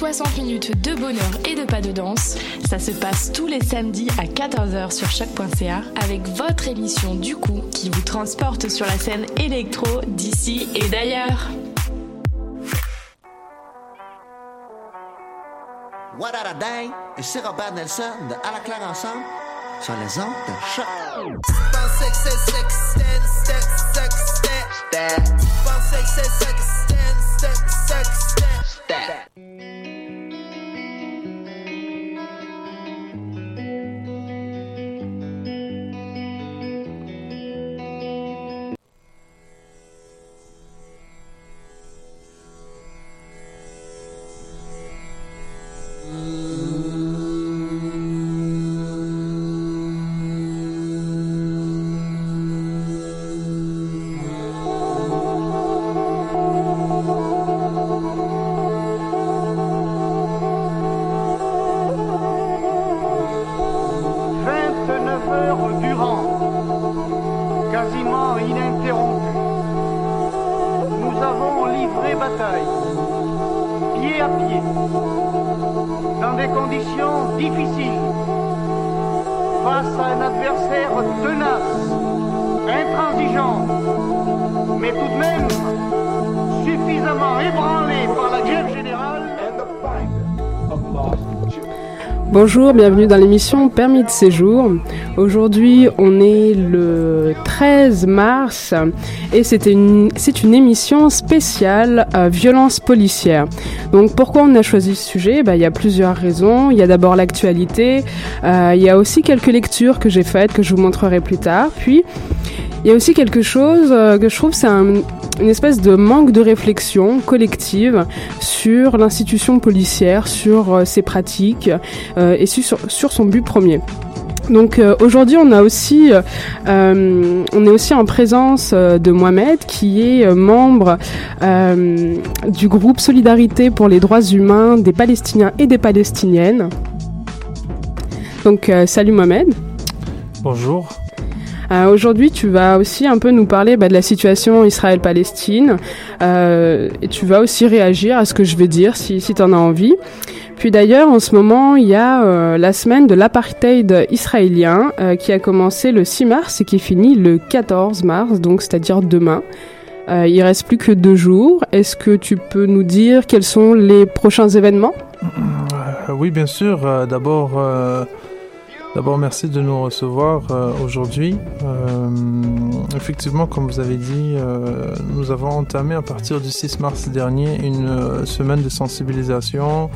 60 minutes de bonheur et de pas de danse. Ça se passe tous les samedis à 14h sur choc.ca avec votre émission du coup qui vous transporte sur la scène électro d'ici et d'ailleurs. What a day et c'est Robert Nelson de À la claire ensemble sur les ondes de choc. heures Bonjour, bienvenue dans l'émission Permis de séjour. Aujourd'hui, on est le 13 mars et c'est une, une émission spéciale euh, violence policière. Donc pourquoi on a choisi ce sujet? Bah, Il y a plusieurs raisons. Il y a d'abord l'actualité, euh, il y a aussi quelques lectures que j'ai faites que je vous montrerai plus tard. Puis il y a aussi quelque chose euh, que je trouve c'est un, une espèce de manque de réflexion collective sur l'institution policière, sur euh, ses pratiques euh, et sur, son but premier. Donc aujourd'hui, on a aussi, on est aussi en présence de Mohamed, qui est membre du groupe Solidarité pour les droits humains des Palestiniens et des Palestiniennes. Donc salut Mohamed. Bonjour. Euh, Aujourd'hui, tu vas aussi un peu nous parler bah, de la situation Israël-Palestine euh, tu vas aussi réagir à ce que je vais dire si, si tu en as envie. Puis d'ailleurs, en ce moment, il y a euh, la semaine de l'apartheid israélien euh, qui a commencé le 6 mars et qui finit le 14 mars, donc c'est-à-dire demain. Euh, il reste plus que deux jours. Est-ce que tu peux nous dire quels sont les prochains événements? Euh, oui, bien sûr. D'abord, euh, d'abord, merci de nous recevoir euh, aujourd'hui. Euh, effectivement, comme vous avez dit, euh, nous avons entamé à partir du 6 mars dernier une euh, semaine de sensibilisation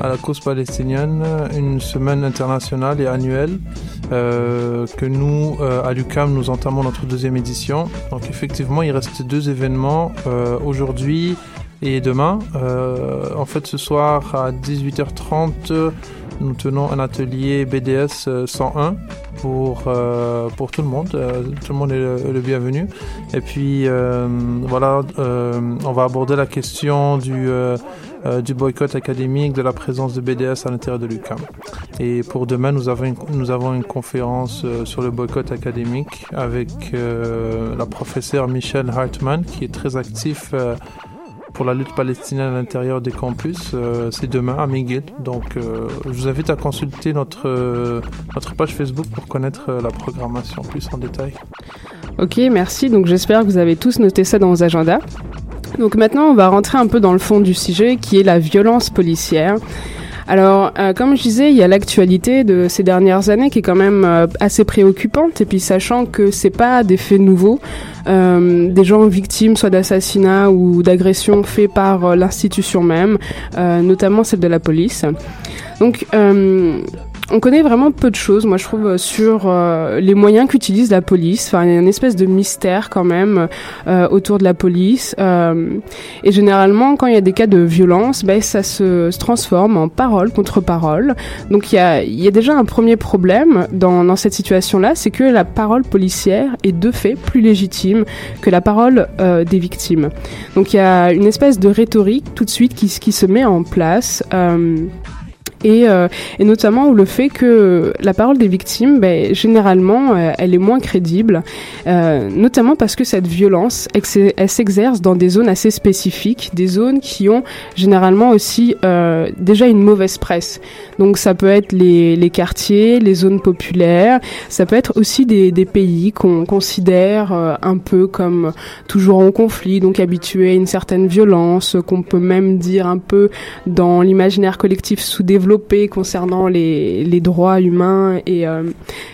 à la cause palestinienne, une semaine internationale et annuelle euh, que nous, euh, à l'UCAM, nous entamons notre deuxième édition. Donc effectivement, il reste deux événements. Aujourd'hui, Et demain, en fait, ce soir à 18h30, nous tenons un atelier BDS 101 pour, euh, pour tout le monde. Euh, tout le monde est le, bienvenu. Et puis, euh, voilà, on va aborder la question du, du boycott académique, de la présence de BDS à l'intérieur de l'UQAM. Et pour demain, nous avons une, nous avons une conférence sur le boycott académique avec la professeure Michelle Hartman, qui est très actif pour la lutte palestinienne à l'intérieur des campus. Euh, c'est demain à McGill. Donc, euh, je vous invite à consulter notre, euh, notre page Facebook pour connaître la programmation plus en détail. Ok, merci. Donc, j'espère que vous avez tous noté ça dans vos agendas. Donc maintenant, on va rentrer un peu dans le fond du sujet qui est la violence policière. Alors, euh, comme je disais, il y a l'actualité de ces dernières années qui est quand même euh, assez préoccupante. Et puis, sachant que c'est pas des faits nouveaux, euh, des gens victimes soit d'assassinats ou d'agressions faits par l'institution même, notamment celle de la police. Donc, on connaît vraiment peu de choses, moi je trouve, sur euh, les moyens qu'utilise la police. Enfin, il y a une espèce de mystère quand même euh, autour de la police. Euh, et généralement, quand il y a des cas de violence, ben, ça se, se transforme en parole contre parole. Donc il y a, y a déjà un premier problème dans, dans cette situation-là, c'est que la parole policière est de fait plus légitime que la parole des victimes. Donc il y a une espèce de rhétorique tout de suite qui, qui se met en place et, euh, et notamment le fait que la parole des victimes, ben, généralement, euh, elle est moins crédible, euh, notamment parce que cette violence, elle, s'exerce dans des zones assez spécifiques, des zones qui ont généralement aussi euh, déjà une mauvaise presse. Donc ça peut être les, les, quartiers, les zones populaires, ça peut être aussi des, des pays qu'on considère euh, un peu comme toujours en conflit, donc habitués à une certaine violence, qu'on peut même dire un peu dans l'imaginaire collectif sous-développé concernant les, les droits humains et, euh,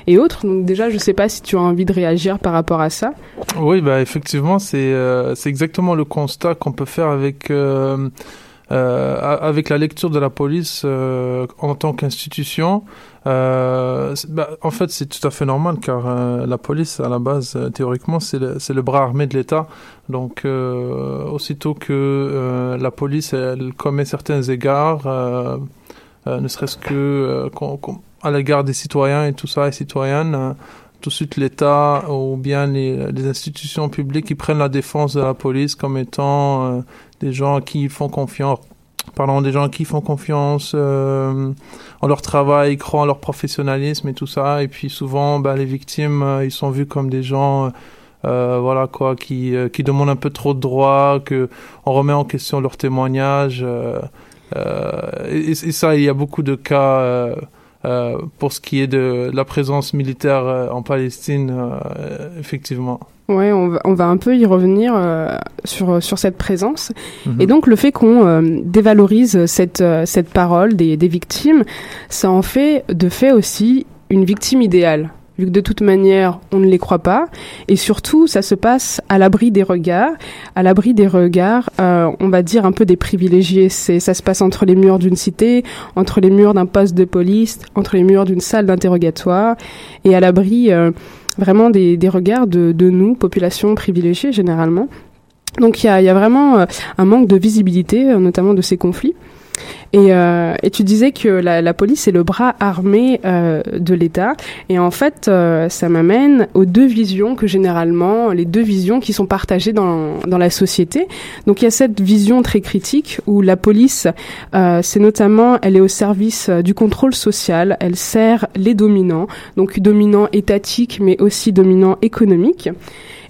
et autres. Donc déjà, je ne sais pas si tu as envie de réagir par rapport à ça. Oui, bah effectivement, c'est euh, exactement le constat qu'on peut faire avec euh, avec la lecture de la police en tant qu'institution. Bah, en fait, c'est tout à fait normal car la police, à la base, théoriquement, c'est le, le, bras armé de l'État. Donc, aussitôt que la police elle commet certains égards, ne serait-ce que euh, à l'égard des citoyens et tout ça, et citoyennes euh, tout de suite l'État ou bien les, institutions publiques qui prennent la défense de la police comme étant des gens qui font confiance pardon, des gens qui font confiance en leur travail, croient en leur professionnalisme et tout ça. Et puis souvent, ben, les victimes, ils sont vus comme des gens, voilà quoi, qui, qui demandent un peu trop de droits, que on remet en question leur témoignage. Euh, et, ça, il y a beaucoup de cas euh, euh, pour ce qui est de la présence militaire en Palestine, effectivement. Ouais, on va, on va un peu y revenir sur sur cette présence mhm. et donc le fait qu'on dévalorise cette cette parole des, des victimes, ça en fait de fait aussi une victime idéale vu que de toute manière, on ne les croit pas. Et surtout, ça se passe à l'abri des regards, à l'abri des regards, euh, on va dire un peu des privilégiés. C'est, ça se passe entre les murs d'une cité, entre les murs d'un poste de police, entre les murs d'une salle d'interrogatoire, et à l'abri euh, vraiment des, des regards de, de nous, population privilégiée généralement. Donc il y a, y a, vraiment euh, un manque de visibilité, notamment de ces conflits. Et, euh, et, tu disais que la, la, police est le bras armé euh, de l'État. Et en fait, euh, ça m'amène aux deux visions que généralement, les deux visions qui sont partagées dans, dans la société. Donc il y a cette vision très critique où la police, euh, c'est notamment, elle est au service du contrôle social, elle sert les dominants, donc dominants étatiques mais aussi dominants économiques.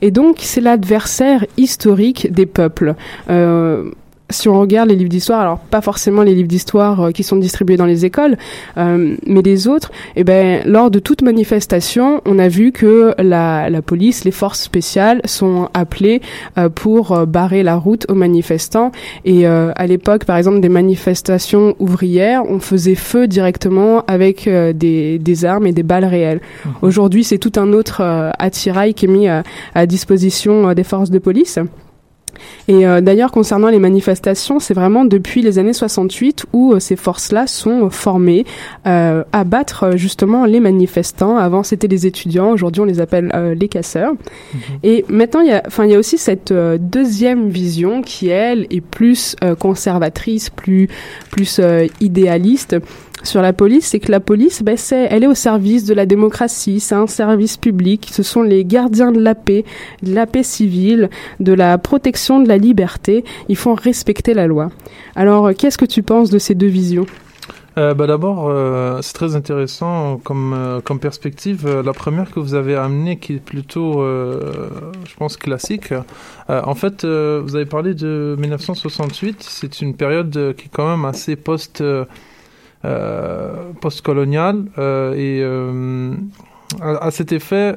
Et donc c'est l'adversaire historique des peuples. Euh, si on regarde les livres d'histoire, alors pas forcément les livres d'histoire euh, qui sont distribués dans les écoles, euh, mais les autres, eh ben, lors de toute manifestation, on a vu que la, la police, les forces spéciales sont appelées euh, pour barrer la route aux manifestants. Et à l'époque, par exemple, des manifestations ouvrières, on faisait feu directement avec des, des armes et des balles réelles. Mmh. Aujourd'hui, c'est tout un autre attirail qui est mis à disposition des forces de police. Et euh, d'ailleurs, concernant les manifestations, c'est vraiment depuis les années 68 où euh, ces forces-là sont formées euh, à battre justement les manifestants. Avant, c'était les étudiants. Aujourd'hui, on les appelle les casseurs. Mhm. Et maintenant, il y a, enfin, il y a aussi cette deuxième vision qui, elle, est plus conservatrice, plus, plus idéaliste sur la police, c'est que la police, ben, c'est, elle est au service de la démocratie, c'est un service public, ce sont les gardiens de la paix, de la paix civile, de la protection de la liberté, ils font respecter la loi. Alors, qu'est-ce que tu penses de ces deux visions? Euh, bah D'abord, euh, c'est très intéressant comme, euh, comme perspective. Euh, la première que vous avez amenée, qui est plutôt, je pense, classique. en fait, vous avez parlé de 1968. C'est une période qui est quand même assez post- euh, postcolonial euh, et euh, à, cet effet,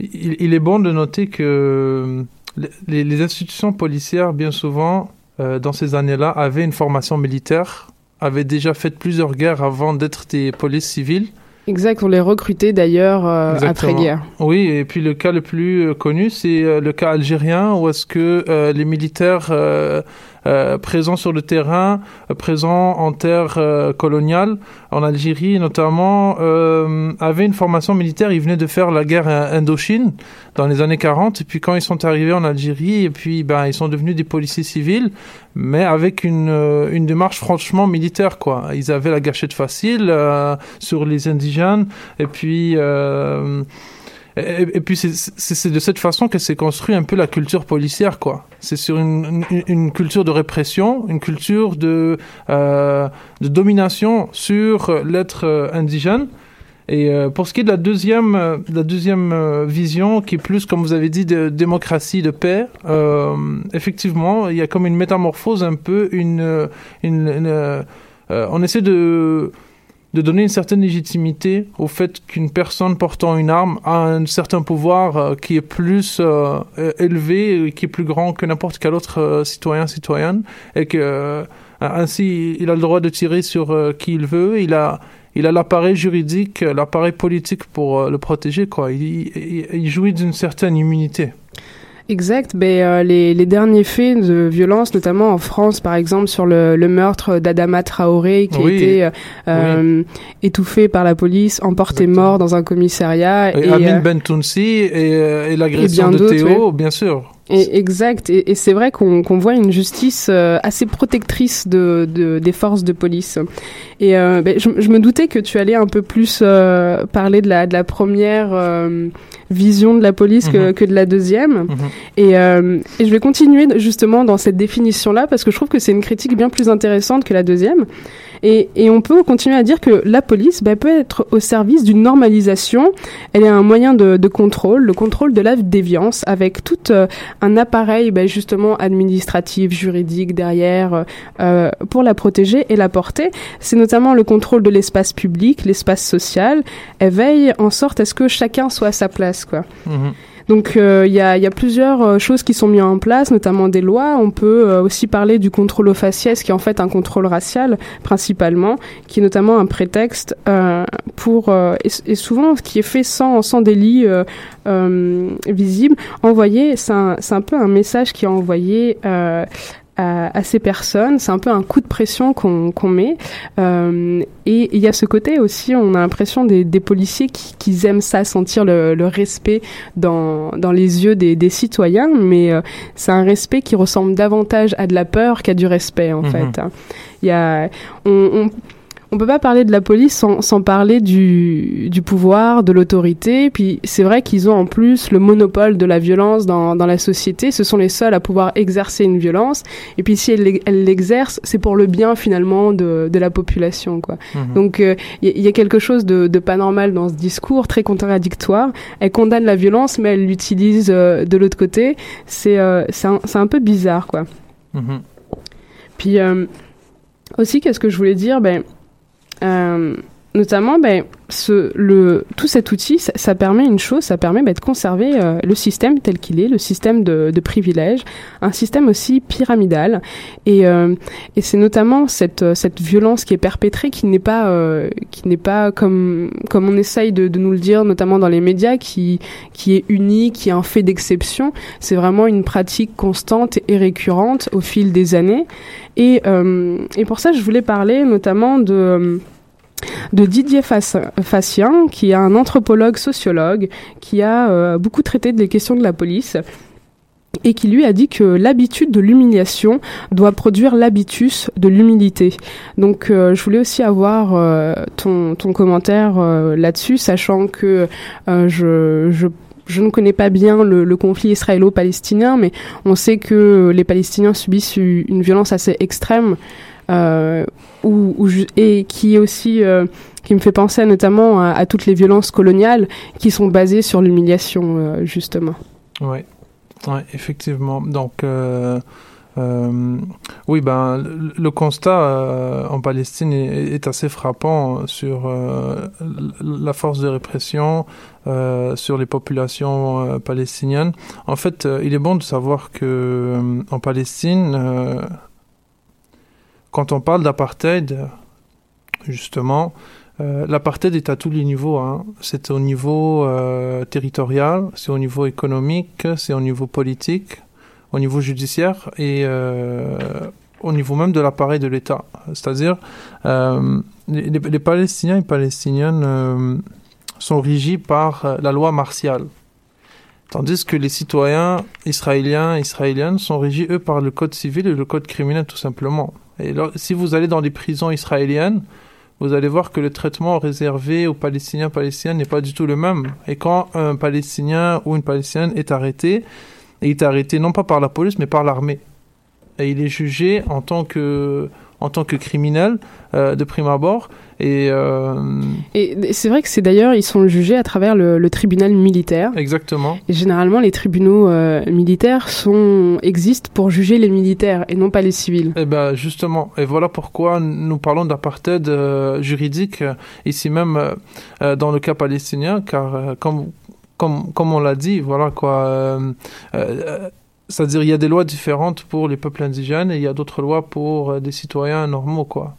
il, est bon de noter que les, institutions policières, bien souvent, dans ces années-là, avaient une formation militaire, avaient déjà fait plusieurs guerres avant d'être des polices civiles. Exact, on les recrutait d'ailleurs après-guerre. Oui, et puis le cas le plus connu, c'est le cas algérien, où est-ce que les militaires euh, présent sur le terrain, euh, présent en terre euh, coloniale, en Algérie notamment, avaient une formation militaire. Ils venaient de faire la guerre Indochine dans les années 40. Et puis quand ils sont arrivés en Algérie, et puis ben, ils sont devenus des policiers civils, mais avec une, une démarche franchement militaire. quoi. Ils avaient la gâchette facile sur les indigènes. Et puis... Et, puis c'est de cette façon que s'est construit un peu la culture policière, quoi. C'est sur une, culture de répression, une culture de, euh, domination sur l'être euh, indigène. Et euh, pour ce qui est de la deuxième, la deuxième vision, qui est plus, comme vous avez dit, de démocratie, de paix, effectivement, il y a comme une métamorphose un peu, on essaie de de donner une certaine légitimité au fait qu'une personne portant une arme a un certain pouvoir euh, qui est plus euh, élevé, qui est plus grand que n'importe quel autre euh, citoyen, citoyenne, et que ainsi il a le droit de tirer sur qui il veut, il a il a l'appareil juridique, l'appareil politique pour le protéger, quoi. il jouit d'une certaine immunité. Exact. Ben, euh, les, les, derniers faits de violence, notamment en France, par exemple, sur le, le meurtre d'Adama Traoré, qui a été euh, euh, étouffé par la police, emporté mort dans un commissariat. Et, et Amin Bentounsi et, et l'agression de Théo, bien sûr. Et, exact. Et, et c'est vrai qu'on voit une justice euh, assez protectrice de, de, des forces de police. Et euh, ben, je, je, me doutais que tu allais un peu plus euh, parler de la, de la première euh, vision de la police que, mhm. que de la deuxième. Mhm. Et, et je vais continuer justement dans cette définition-là parce que je trouve que c'est une critique bien plus intéressante que la deuxième. Et, et, on peut continuer à dire que la police bah, peut être au service d'une normalisation. Elle est un moyen de, de, contrôle, le contrôle de la déviance, avec tout euh, un appareil bah, justement administratif, juridique derrière euh, pour la protéger et la porter. C'est notamment le contrôle de l'espace public, l'espace social. Elle veille en sorte à ce que chacun soit à sa place, quoi. Mmh. Donc euh, il y, a, y, a, plusieurs euh, choses qui sont mises en place, notamment des lois. On peut euh, aussi parler du contrôle au faciès, qui est en fait un contrôle racial principalement, qui est notamment un prétexte pour et, souvent ce qui est fait sans sans délit visible. Envoyé, c'est un, un peu un message qui est envoyé à, ces personnes. C'est un peu un coup de pression qu'on met. Euh, et il y a ce côté aussi, on a l'impression des, des, policiers qui, qui, aiment ça, sentir le, le respect dans, dans, les yeux des, des citoyens, mais euh, c'est un respect qui ressemble davantage à de la peur qu'à du respect en mhm. fait. Il y a, on, on on peut pas parler de la police sans, sans parler du, du pouvoir, de l'autorité. Puis c'est vrai qu'ils ont en plus le monopole de la violence dans, dans la société. Ce sont les seuls à pouvoir exercer une violence. Et puis si elles l'exercent, c'est pour le bien finalement de, de la population. quoi. Mhm. Donc il euh, y, y, a quelque chose de, de, pas normal dans ce discours, très contradictoire. Elle condamne la violence, mais elle l'utilise euh, de l'autre côté. C'est euh, un, un, peu bizarre. quoi. Mhm. Puis aussi, qu'est-ce que je voulais dire? Ben, euh, notamment, ben, ce, le, tout cet outil, ça, ça permet une chose, ça permet ben, de conserver euh, le système tel qu'il est, le système de, de privilèges, un système aussi pyramidal. Et, euh, et c'est notamment cette, cette violence qui est perpétrée, qui n'est pas, euh, qui n'est pas comme, comme on essaye de, de nous le dire, notamment dans les médias, qui, qui est unique, qui est un fait d'exception. C'est vraiment une pratique constante et récurrente au fil des années. Et, euh, et pour ça, je voulais parler notamment de de Didier Fassien, qui est un anthropologue sociologue, qui a euh, beaucoup traité des questions de la police et qui lui a dit que l'habitude de l'humiliation doit produire l'habitus de l'humilité. Donc euh, je voulais aussi avoir euh, ton, commentaire là-dessus, sachant que je, ne connais pas bien le conflit israélo-palestinien, mais on sait que les Palestiniens subissent une violence assez extrême euh, et qui aussi euh, qui me fait penser notamment à, toutes les violences coloniales qui sont basées sur l'humiliation euh, justement. Oui, effectivement. Donc euh, oui, ben le, constat en Palestine est, assez frappant sur la force de répression sur les populations palestiniennes. En fait, il est bon de savoir que en Palestine, quand on parle d'apartheid, justement, euh, l'apartheid est à tous les niveaux. Hein. C'est au niveau euh, territorial, c'est au niveau économique, c'est au niveau politique, au niveau judiciaire et euh, au niveau même de l'appareil de l'État. C'est-à-dire, les, les, Palestiniens et Palestiniennes sont régis par la loi martiale. Tandis que les citoyens israéliens et israéliennes sont régis, eux, par le code civil et le code criminel, tout simplement. Si vous allez dans les prisons israéliennes, vous allez voir que le traitement réservé aux Palestiniens palestiniens n'est pas du tout le même. Et quand un Palestinien ou une Palestinienne est arrêté, il est arrêté non pas par la police, mais par l'armée. Et il est jugé en tant que, en tant que criminel euh, de prime abord. Et, euh... et c'est vrai que c'est d'ailleurs, ils sont jugés à travers le, le, tribunal militaire. Exactement. Et généralement, les tribunaux euh, militaires sont, existent pour juger les militaires et non pas les civils. Et eh ben justement, et voilà pourquoi nous parlons d'apartheid euh, juridique ici même dans le cas palestinien, car comme, comme, comme on l'a dit, voilà quoi. c'est-à-dire, il y a des lois différentes pour les peuples indigènes et il y a d'autres lois pour des citoyens normaux, quoi.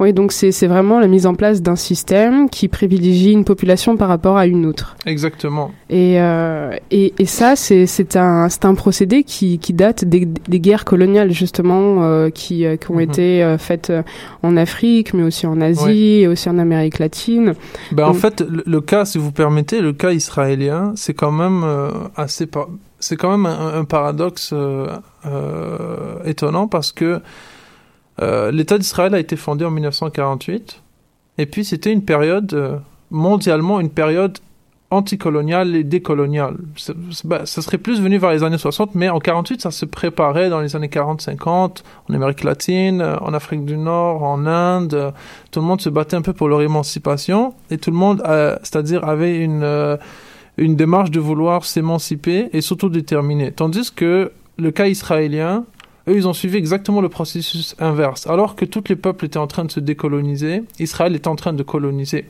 Oui, donc c'est vraiment la mise en place d'un système qui privilégie une population par rapport à une autre. Exactement. Et, euh, et, et, ça, c'est un, un procédé qui, qui date des, des, guerres coloniales, justement, euh, qui, euh, qui, ont mm -hmm. été faites en Afrique, mais aussi en Asie oui. et aussi en Amérique latine. Ben, donc, en fait, le, le, cas, si vous permettez, le cas israélien, c'est quand même assez... C'est quand même un, un paradoxe étonnant parce que euh, l'État d'Israël a été fondé en 1948, et puis c'était une période, euh, mondialement, une période anticoloniale et décoloniale. Bah, ça serait plus venu vers les années 60, mais en 48, ça se préparait dans les années 40-50, en Amérique latine, en Afrique du Nord, en Inde. Tout le monde se battait un peu pour leur émancipation, et tout le monde, euh, c'est-à-dire, avait une, euh, une démarche de vouloir s'émanciper et s'autodéterminer. Tandis que le cas israélien, eux, ils ont suivi exactement le processus inverse. Alors que tous les peuples étaient en train de se décoloniser, Israël est en train de coloniser.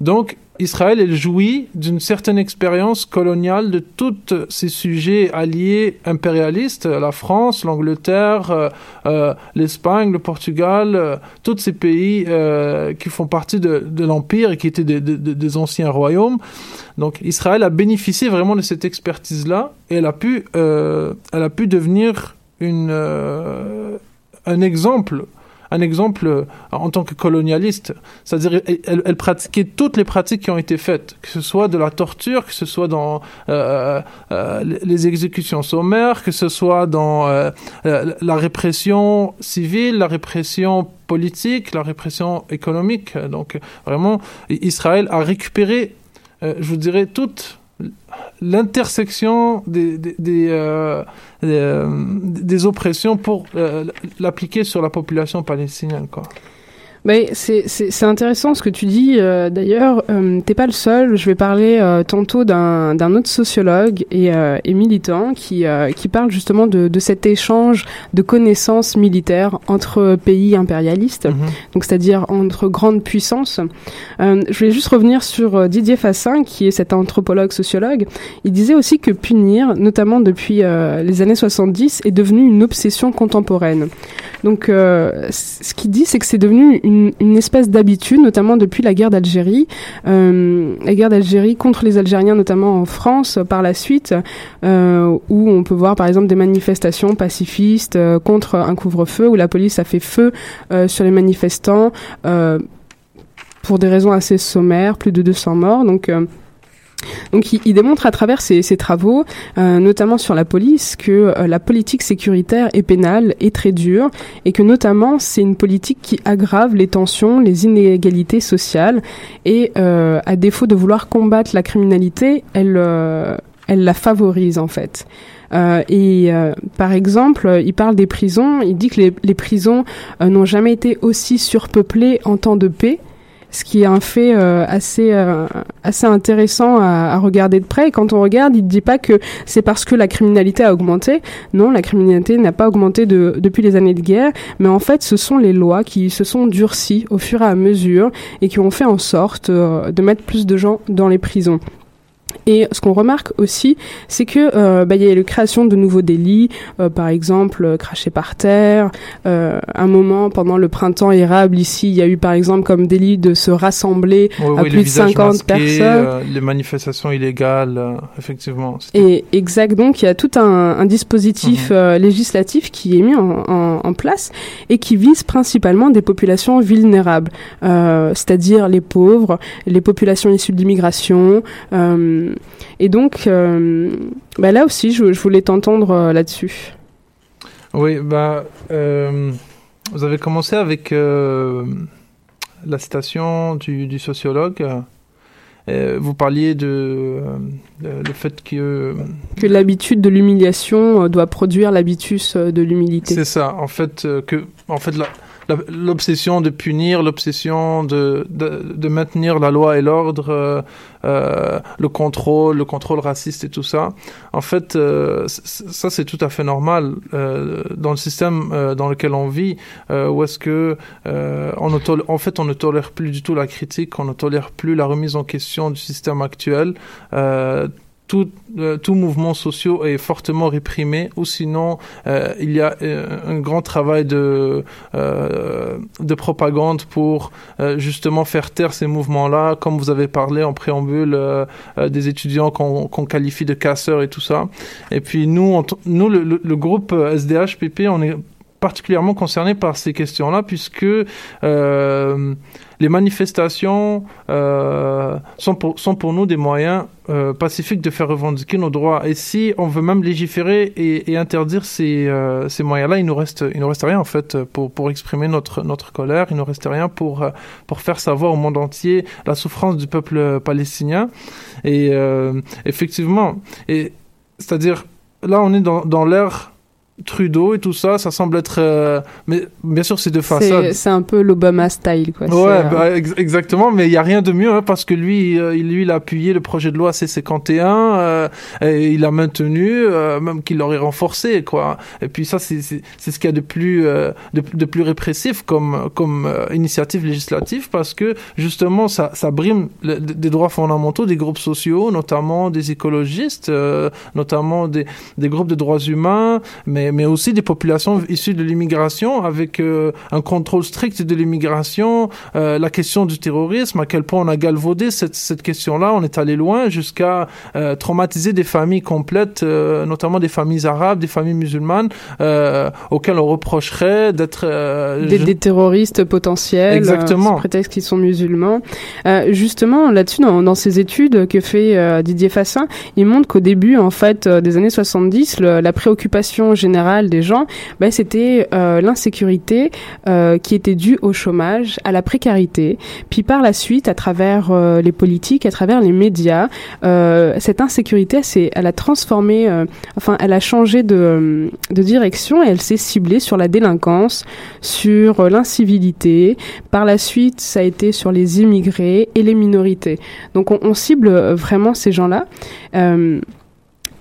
Donc, Israël, elle jouit d'une certaine expérience coloniale de tous ces sujets alliés impérialistes, la France, l'Angleterre, euh, euh, l'Espagne, le Portugal, euh, tous ces pays qui font partie de, l'Empire et qui étaient des, anciens royaumes. Donc, Israël a bénéficié vraiment de cette expertise-là et elle a pu, elle a pu devenir euh, un exemple un exemple en tant que colonialiste, c'est-à-dire elle, elle, pratiquait toutes les pratiques qui ont été faites, que ce soit de la torture, que ce soit dans euh, euh, les exécutions sommaires, que ce soit dans euh, la répression civile, la répression politique, la répression économique. Donc vraiment, Israël a récupéré, je vous dirais, toutes l'intersection des, des, des, euh, euh, oppressions pour euh, l'appliquer sur la population palestinienne. Quoi. Ben, c'est, c'est, c'est intéressant ce que tu dis. Euh, d'ailleurs, euh, t'es pas le seul. Je vais parler euh, tantôt d'un, d'un autre sociologue et, euh, et militant qui, euh, qui parle justement de, de cet échange de connaissances militaires entre pays impérialistes, Mhm. donc c'est-à-dire entre grandes puissances. Euh, je voulais juste revenir sur Didier Fassin, qui est cet anthropologue sociologue. Il disait aussi que punir, notamment depuis euh, les années 70, est devenu une obsession contemporaine. Donc, euh, ce qu'il dit, c'est que c'est devenu une, une espèce d'habitude, notamment depuis la guerre d'Algérie, euh, la guerre d'Algérie contre les Algériens, notamment en France, euh, par la suite, euh, où on peut voir par exemple des manifestations pacifistes euh, contre un couvre-feu, où la police a fait feu euh, sur les manifestants euh, pour des raisons assez sommaires, plus de 200 morts. Donc donc il, démontre à travers ses, travaux, euh, notamment sur la police, que euh, la politique sécuritaire et pénale est très dure et que notamment c'est une politique qui aggrave les tensions, les inégalités sociales et euh, à défaut de vouloir combattre la criminalité, elle, la favorise en fait. Et par exemple, il parle des prisons. Il dit que les, prisons n'ont jamais été aussi surpeuplées en temps de paix ce qui est un fait euh, assez euh, assez intéressant à, regarder de près. Et quand on regarde, il ne dit pas que c'est parce que la criminalité a augmenté. Non, la criminalité n'a pas augmenté de, depuis les années de guerre, mais en fait, ce sont les lois qui se sont durcies au fur et à mesure et qui ont fait en sorte euh, de mettre plus de gens dans les prisons. Et ce qu'on remarque aussi, c'est que euh, bah, il y a eu la création de nouveaux délits, euh, par exemple euh, cracher par terre. Euh, un moment pendant le printemps érable ici, il y a eu par exemple comme délit de se rassembler Oui, à oui, plus de visages 50 masqués, personnes. les manifestations illégales, euh, effectivement. Et exact, donc il y a tout un, un dispositif Mhm. législatif qui est mis en, en- en place et qui vise principalement des populations vulnérables, euh, c'est-à-dire les pauvres, les populations issues de l'immigration. euh, et donc euh, bah là aussi, je, je voulais t'entendre euh, là-dessus. Oui, bah, euh, vous avez commencé avec euh, la citation du, du sociologue. Euh, vous parliez de, euh, de- le fait que Que l'habitude de l'humiliation euh, doit produire l'habitus euh, de l'humilité. c'est ça, en fait, euh, que en fait la- l'obsession de punir, l'obsession de, de, maintenir la loi et l'ordre, euh, euh, le contrôle, le contrôle raciste et tout ça. En fait, euh, ça c'est tout à fait normal dans le système dans lequel on vit, où est-ce que on ne tolère- en fait on ne tolère plus du tout la critique, on ne tolère plus la remise en question du système actuel. Tout, euh, tout mouvement social est fortement réprimé, ou sinon euh, il y a euh, un grand travail de, euh, de propagande pour justement faire taire ces mouvements-là, comme vous avez parlé en préambule des étudiants qu'on qualifie de casseurs et tout ça. Et puis nous, nous le groupe SDH-PP, on est particulièrement concerné par ces questions-là, puisque euh, les manifestations euh, sont, pour, sont pour nous des moyens euh, pacifiques de faire revendiquer nos droits. Et si on veut même légiférer et, et interdire ces, ces moyens-là, il nous reste, nous reste rien en fait pour, pour exprimer notre, notre colère. Il nous reste rien pour, pour faire savoir au monde entier la souffrance du peuple palestinien. Et effectivement, et c'est-à-dire là, on est dans, dans l'ère Trudeau et tout ça, ça semble être. euh, mais bien sûr, c'est de façade. C'est un peu l'Obama style, quoi. Ouais, euh, bah, ex- exactement, mais il y a rien de mieux hein, parce que lui, euh, il, lui, il a appuyé le projet de loi C51, euh, et il a maintenu, euh, même qu'il l'aurait renforcé, quoi. Et puis ça, c'est ce qu'il y a de plus euh, de, de plus répressif comme comme initiative législative parce que justement, ça ça brime le- des droits fondamentaux des groupes sociaux, notamment des écologistes, euh, notamment des des groupes de droits humains, mais mais aussi des populations issues de l'immigration avec euh, un contrôle strict de l'immigration, euh, la question du terrorisme, à quel point on a galvaudé cette, cette question-là, on est allé loin jusqu'à euh, traumatiser des familles complètes, notamment des familles arabes, des familles musulmanes, auxquelles on reprocherait d'être... des, je- des terroristes potentiels, Exactement. sous prétexte qu'ils sont musulmans. Justement, là-dessus, dans, dans ces études que fait Didier Fassin, il montre qu'au début, en fait, des années 70, le- la préoccupation générale général des gens, ben, c'était l'insécurité qui était due au chômage, à la précarité. Puis par la suite, à travers les politiques, à travers les médias, cette insécurité, elle, a transformé, enfin, elle a changé de, direction et elle s'est ciblée sur la délinquance, sur l'incivilité. Par la suite, ça a été sur les immigrés et les minorités. Donc on, cible vraiment ces gens-là. Euh,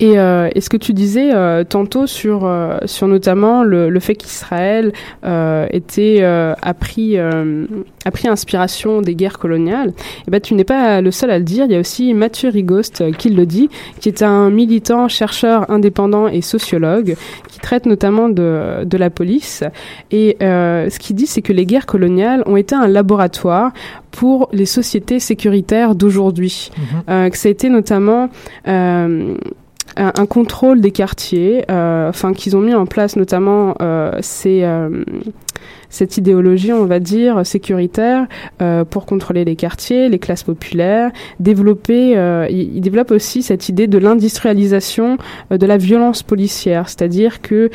et, euh, ce que tu disais euh, tantôt sur euh, sur notamment le, le fait qu'Israël euh, était euh, a pris a pris inspiration des guerres coloniales, et eh ben tu n'es pas le seul à le dire. Il y a aussi Mathieu Rigost qui le dit, qui est un militant, chercheur indépendant et sociologue qui traite notamment de de la police. Et ce qu'il dit, c'est que les guerres coloniales ont été un laboratoire pour les sociétés sécuritaires d'aujourd'hui. Mm-hmm. que ça a été notamment un, contrôle des quartiers, euh, enfin qu'ils ont mis en place notamment euh, ces, euh, cette idéologie, on va dire, sécuritaire euh, pour contrôler les quartiers, les classes populaires, développer, euh, il, développe aussi cette idée de l'industrialisation euh, de la violence policière, c'est-à-dire que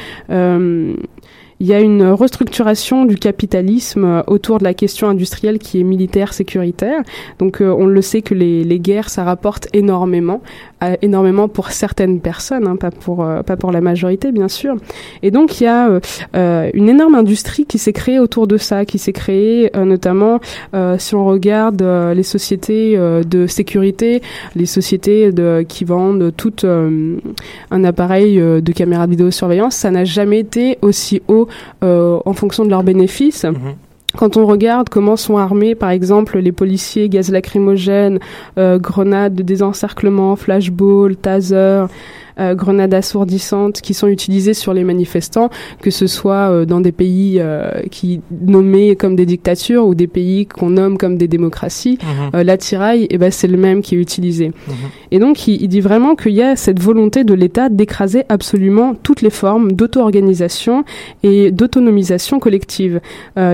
il y a une restructuration du capitalisme autour de la question industrielle qui est militaire sécuritaire. Donc on le sait que les, les guerres ça rapporte énormément énormément pour certaines personnes, hein, pas pour euh, pas pour la majorité bien sûr. Et donc il y a euh, euh, une énorme industrie qui s'est créée autour de ça, qui s'est créée notamment si on regarde les sociétés de sécurité, les sociétés de, qui vendent tout un appareil de caméra de vidéosurveillance, ça n'a jamais été aussi haut en fonction de leurs bénéfices. Mm-hmm. Quand on regarde comment sont armés, par exemple, les policiers, gaz lacrymogène, euh, grenades de désencerclement, flashball, taser, euh, grenades assourdissantes qui sont utilisées sur les manifestants, que ce soit euh, dans des pays euh, qui nommés comme des dictatures ou des pays qu'on nomme comme des démocraties. Mhm. L'attirail, et eh ben, c'est le même qui est utilisé. Mhm. Et donc, il, il, dit vraiment qu'il y a cette volonté de l'État d'écraser absolument toutes les formes d'auto-organisation et d'autonomisation collective,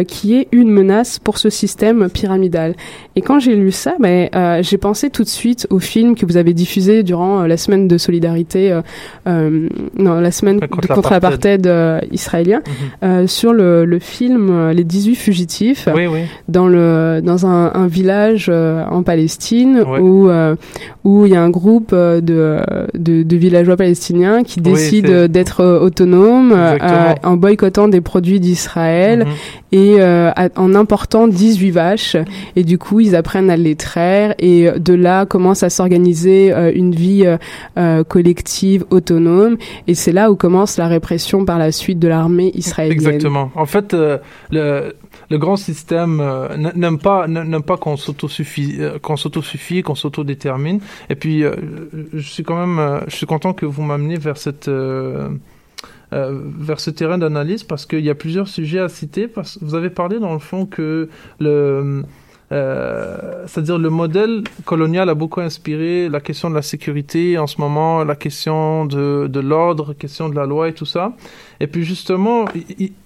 qui est une menace pour ce système pyramidal. Et quand j'ai lu ça, ben, j'ai pensé tout de suite au film que vous avez diffusé durant la semaine de solidarité euh, euh, non, la semaine contre, l'apartheid. euh, israélien mhm. sur le, le, film Les 18 fugitifs dans le dans un, un village en Palestine où où il y a un groupe de, de, de villageois palestiniens qui décident d'être autonomes en boycottant des produits d'Israël mhm. et en important 18 vaches. Et du coup ils apprennent à les traire et de là commence à s'organiser une vie collective autonome, et c'est là où commence la répression par la suite de l'armée israélienne. Exactement. En fait, euh, le, grand système euh, n'aime pas qu'on s'autosuffit, euh, qu'on s'autodétermine. Et puis, je suis quand même, je suis content que vous m'amenez vers cette vers ce terrain d'analyse parce qu'il y a plusieurs sujets à citer. Vous avez parlé dans le fond que le euh, c'est-à-dire le modèle colonial a beaucoup inspiré la question de la sécurité en ce moment, la question de, de l'ordre, question de la loi et tout ça. Et puis justement,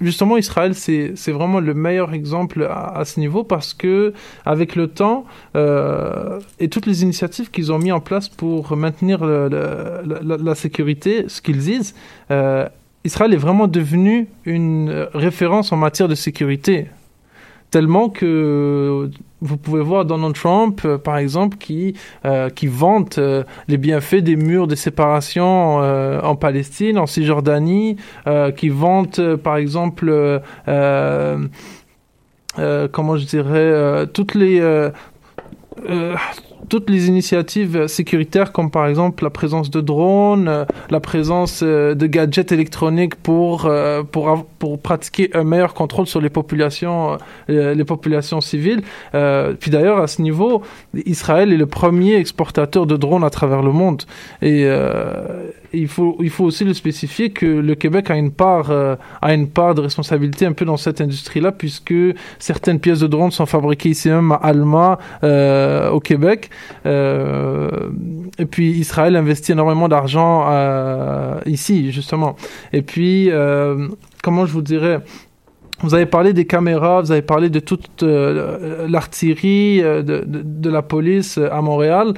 justement Israël, c'est vraiment le meilleur exemple à, ce niveau parce que avec le temps euh, et toutes les initiatives qu'ils ont mis en place pour maintenir la, sécurité, ce qu'ils disent, euh, Israël est vraiment devenu une référence en matière de sécurité tellement que vous pouvez voir Donald Trump, euh, par exemple, qui, euh, qui vante euh, les bienfaits des murs de séparation en Palestine, en Cisjordanie, qui vante, par exemple, comment je dirais, toutes les toutes les initiatives sécuritaires, comme par exemple la présence de drones, euh, la présence euh, de gadgets électroniques pour, euh, pour, pratiquer un meilleur contrôle sur les populations, les populations civiles. puis d'ailleurs, à ce niveau, Israël est le premier exportateur de drones à travers le monde. Et, il faut, il faut aussi le spécifier que le Québec a une part, euh, a une part de responsabilité un peu dans cette industrie-là, puisque certaines pièces de drones sont fabriquées ici même à Alma, euh, au Québec. Euh, et puis Israël investit énormément d'argent euh, ici, justement. Et puis, euh, comment je vous dirais vous avez parlé des caméras, vous avez parlé de toute l'artillerie de, la police à Montréal.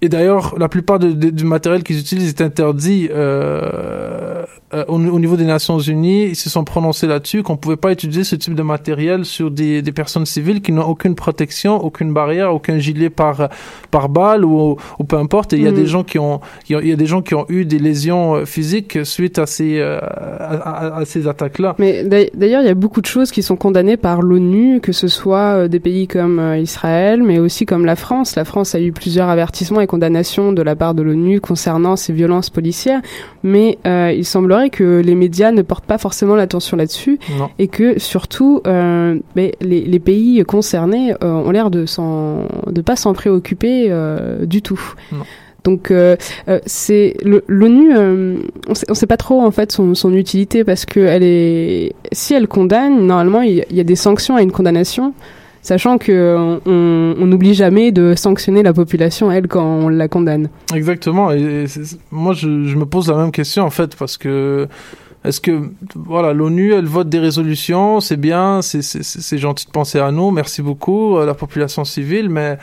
Et d'ailleurs, la plupart de, de, du matériel qu'ils utilisent est interdit euh, euh, au, au, niveau des Nations Unies. Ils se sont prononcés là-dessus qu'on ne pouvait pas utiliser ce type de matériel sur des, des personnes civiles qui n'ont aucune protection, aucune barrière, aucun gilet par par balle ou, ou peu importe. Et il y a des gens qui ont, il y a des gens qui ont eu des lésions physiques suite à ces à, à, à ces attaques-là. Mais d'ailleurs, il y a beaucoup de choses qui sont condamnées par l'ONU, que ce soit des pays comme Israël, mais aussi comme la France. La France a eu plusieurs avertissements et condamnations de la part de l'ONU concernant ces violences policières, mais euh, il semblerait que les médias ne portent pas forcément l'attention là-dessus et que surtout euh, les, les, pays concernés euh, ont l'air de de pas s'en préoccuper du tout. Non. Donc euh, c'est l'ONU, on on sait pas trop en fait son, son utilité parce que elle est, si elle condamne, normalement il y a des sanctions à une condamnation sachant que on n'oublie jamais de sanctionner la population elle quand on la condamne. Exactement. Moi, je, me pose la même question en fait parce que est-ce que voilà l'ONU elle vote des résolutions, c'est bien, c'est gentil de penser à nous, merci beaucoup la population civile, mais